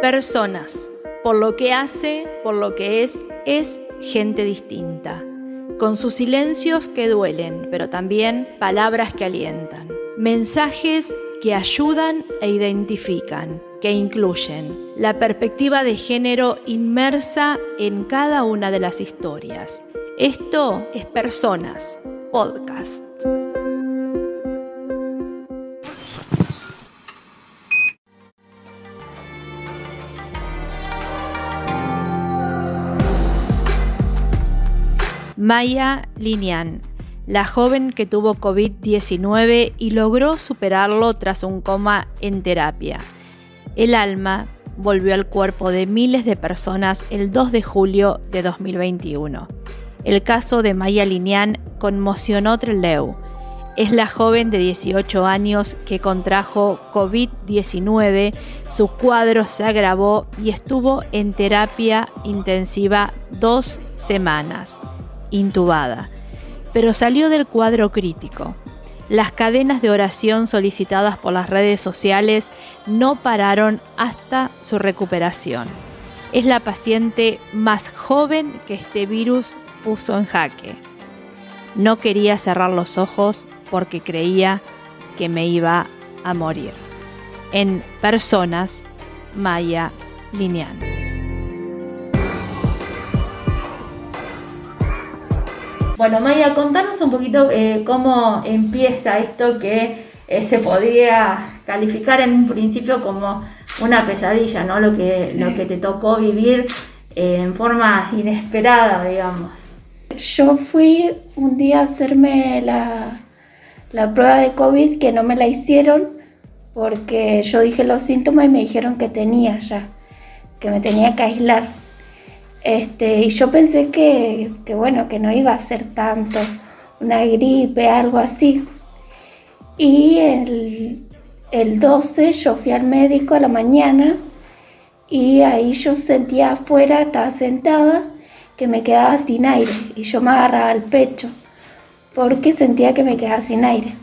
Personas. Por lo que hace, por lo que es, es gente distinta. Con sus silencios que duelen, pero también palabras que alientan. Mensajes que ayudan e identifican, que incluyen la perspectiva de género inmersa en cada una de las historias. Esto es Personas, podcast. Maya Linian, la joven que tuvo COVID-19 y logró superarlo tras un coma en terapia. El alma volvió al cuerpo de miles de personas el 2 de julio de 2021. El caso de Maya Linian conmocionó Trelew. Es la joven de 18 años que contrajo COVID-19, su cuadro se agravó y estuvo en terapia intensiva dos semanas intubada, pero salió del cuadro crítico. Las cadenas de oración solicitadas por las redes sociales no pararon hasta su recuperación. Es la paciente más joven que este virus puso en jaque. No quería cerrar los ojos porque creía que me iba a morir. En personas, Maya Lineal. Bueno, Maya, contanos un poquito eh, cómo empieza esto que eh, se podría calificar en un principio como una pesadilla, ¿no? Lo que, lo que te tocó vivir eh, en forma inesperada, digamos. Yo fui un día a hacerme la, la prueba de COVID que no me la hicieron porque yo dije los síntomas y me dijeron que tenía ya, que me tenía que aislar. Este, y yo pensé que, bueno, que no iba a ser tanto, una gripe, algo así. Y el, el 12 yo fui al médico a la mañana y ahí yo sentía afuera, estaba sentada, que me quedaba sin aire y yo me agarraba al pecho porque sentía que me quedaba sin aire.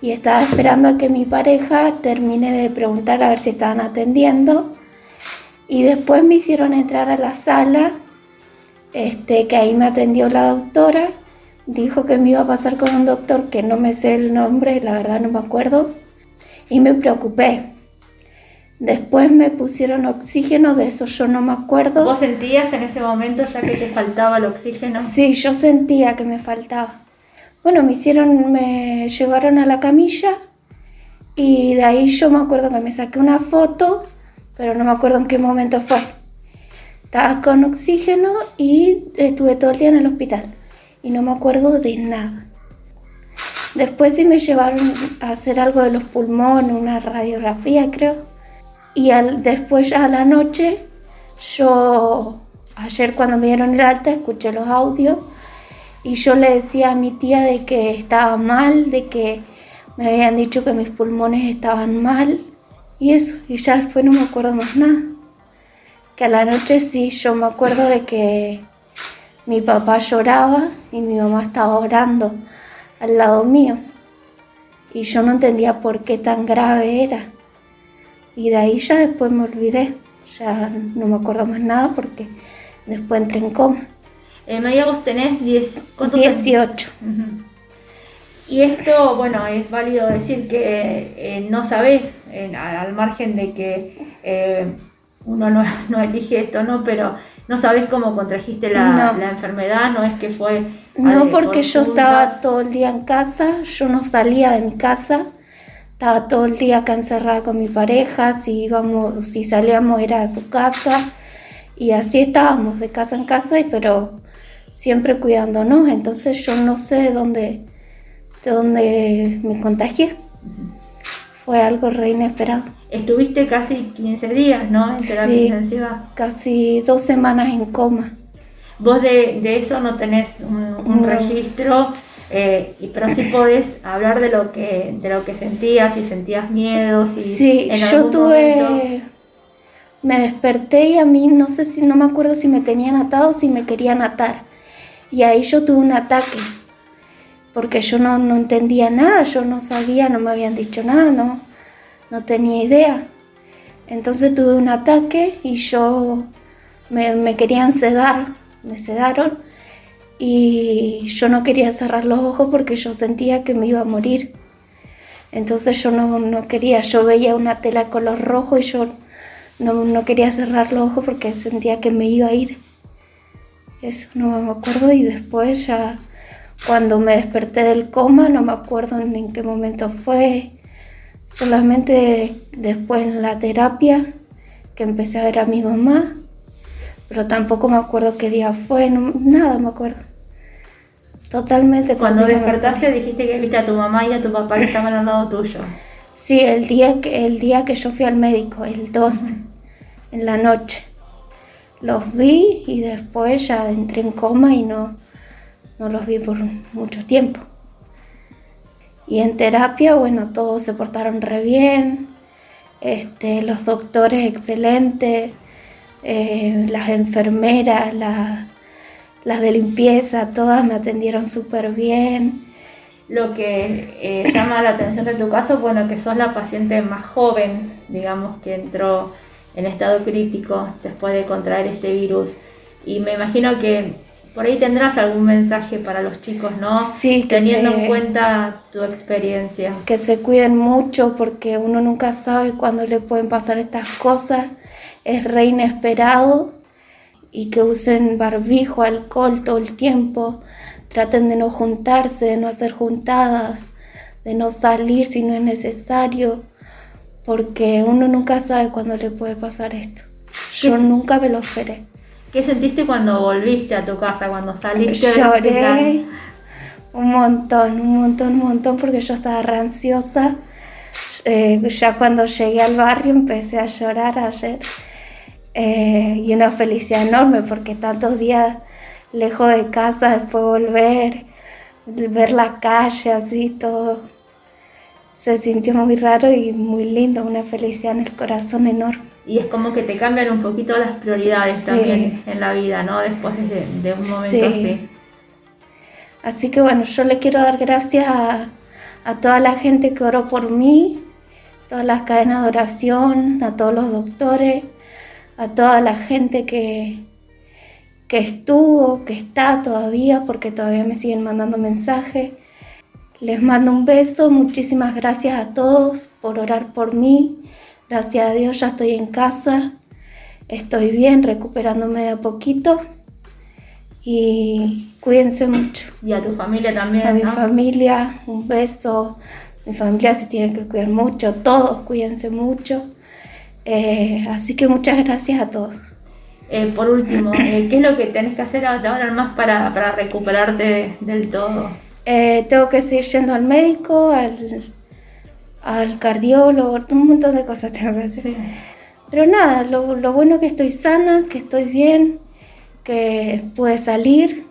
Y estaba esperando a que mi pareja termine de preguntar a ver si estaban atendiendo y después me hicieron entrar a la sala, este, que ahí me atendió la doctora. Dijo que me iba a pasar con un doctor que no me sé el nombre, la verdad no me acuerdo. Y me preocupé. Después me pusieron oxígeno, de eso yo no me acuerdo. ¿Vos sentías en ese momento ya que te faltaba el oxígeno? Sí, yo sentía que me faltaba. Bueno, me hicieron, me llevaron a la camilla y de ahí yo me acuerdo que me saqué una foto pero no me acuerdo en qué momento fue. Estaba con oxígeno y estuve todo el día en el hospital y no me acuerdo de nada. Después sí me llevaron a hacer algo de los pulmones, una radiografía creo. Y al, después a la noche, yo ayer cuando me dieron el alta escuché los audios y yo le decía a mi tía de que estaba mal, de que me habían dicho que mis pulmones estaban mal y eso, y ya después no me acuerdo más nada. Que a la noche sí, yo me acuerdo de que mi papá lloraba y mi mamá estaba orando al lado mío. Y yo no entendía por qué tan grave era. Y de ahí ya después me olvidé. Ya no me acuerdo más nada porque después entré en coma. Eh, María, vos tenés 10, 18. Y esto, bueno, es válido decir que eh, no sabes, al margen de que eh, uno no, elige esto, ¿no? Pero no sabes cómo contrajiste la, enfermedad, no es que fue... No, porque yo estaba todo el día en casa, yo no salía de mi casa, estaba todo el día acá encerrada con mi pareja, si íbamos, si salíamos era a su casa, y así estábamos de casa en casa, pero siempre cuidándonos, entonces yo no sé de dónde de donde me contagié. Fue algo re inesperado. Estuviste casi 15 días, ¿no? En terapia sí, intensiva. Casi dos semanas en coma. Vos de, eso no tenés un, registro, eh, pero sí podés hablar de lo que de lo que sentías, si sentías miedo, si sí, yo tuve, me desperté y a mí no sé si no me acuerdo si me tenían atado o si me querían atar y ahí yo tuve un ataque porque yo no, entendía nada, yo no sabía, no me habían dicho nada, no, no tenía idea. Entonces tuve un ataque y yo me, me querían sedar, me sedaron y yo no quería cerrar los ojos porque yo sentía que me iba a morir. Entonces yo no, no quería, yo veía una tela color rojo y yo no, no, quería cerrar los ojos porque sentía que me iba a ir. Eso no me acuerdo y después ya cuando me desperté del coma no me acuerdo en qué momento fue. Solamente después en la terapia que empecé a ver a mi mamá, pero tampoco me acuerdo qué día fue, nada me acuerdo. Totalmente. Cuando despertaste dijiste que viste a tu mamá y a tu papá que estaban al lado tuyo. Sí, el día que, el día que yo fui al médico, el 12, en la noche. Los vi y después ya entré en coma y no, no los vi por mucho tiempo. Y en terapia, bueno, todos se portaron re bien, este, los doctores excelentes, eh, las enfermeras, las de limpieza, todas me atendieron súper bien. Lo que eh, llama la atención de tu caso, bueno, que sos la paciente más joven, digamos, que entró en estado crítico después de contraer este virus. Y me imagino que por ahí tendrás algún mensaje para los chicos, ¿no? Sí, teniendo en cuenta tu experiencia. Que se cuiden mucho porque uno nunca sabe cuándo le pueden pasar estas cosas. Es re inesperado y que usen barbijo, alcohol todo el tiempo, traten de no juntarse, de no hacer juntadas, de no salir si no es necesario, porque uno nunca sabe cuándo le puede pasar esto. Yo nunca me lo esperé. ¿Qué sentiste cuando volviste a tu casa, cuando saliste Lloré un montón, un montón, un montón, porque yo estaba ranciosa. Eh, ya cuando llegué al barrio empecé a llorar ayer eh, y una felicidad enorme porque tantos días lejos de casa, después volver, ver la calle así, todo se sintió muy raro y muy lindo, una felicidad en el corazón enorme. Y es como que te cambian un poquito las prioridades también en la vida, ¿no? Después de, un momento así. Así que bueno, yo le quiero dar gracias a, a toda la gente que oró por mí, todas las cadenas de oración, a todos los doctores, a toda la gente que, que estuvo, que está todavía, porque todavía me siguen mandando mensajes. Les mando un beso, muchísimas gracias a todos por orar por mí. Gracias a Dios ya estoy en casa, estoy bien, recuperándome de a poquito. Y cuídense mucho. Y a tu familia también. A mi familia, un beso. Mi familia se tiene que cuidar mucho, todos cuídense mucho. Eh, así que muchas gracias a todos. Eh, por último, eh, ¿qué es lo que tenés que hacer ahora más para, para recuperarte del todo? tengo que seguir yendo al médico, al, al, cardiólogo, un montón de cosas tengo que hacer. Pero nada, lo, lo bueno es que estoy sana, que estoy bien, que pude salir.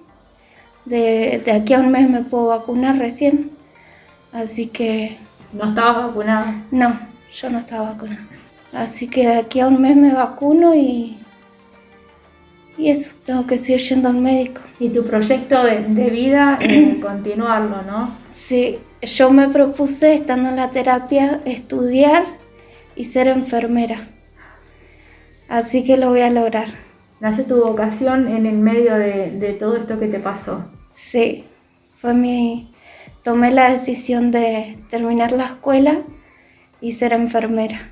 De, de aquí a un mes me puedo vacunar recién. Así que... ¿No estabas vacunada? No, yo no estaba vacunada. Así que de aquí a un mes me vacuno y, y eso, tengo que seguir yendo al médico. Y tu proyecto de, vida, eh, continuarlo, ¿no? Sí, yo me propuse, estando en la terapia, estudiar y ser enfermera. Así que lo voy a lograr. ¿Nace tu vocación en el medio de, de todo esto que te pasó? Sí, fue mi... Tomé la decisión de terminar la escuela y ser enfermera.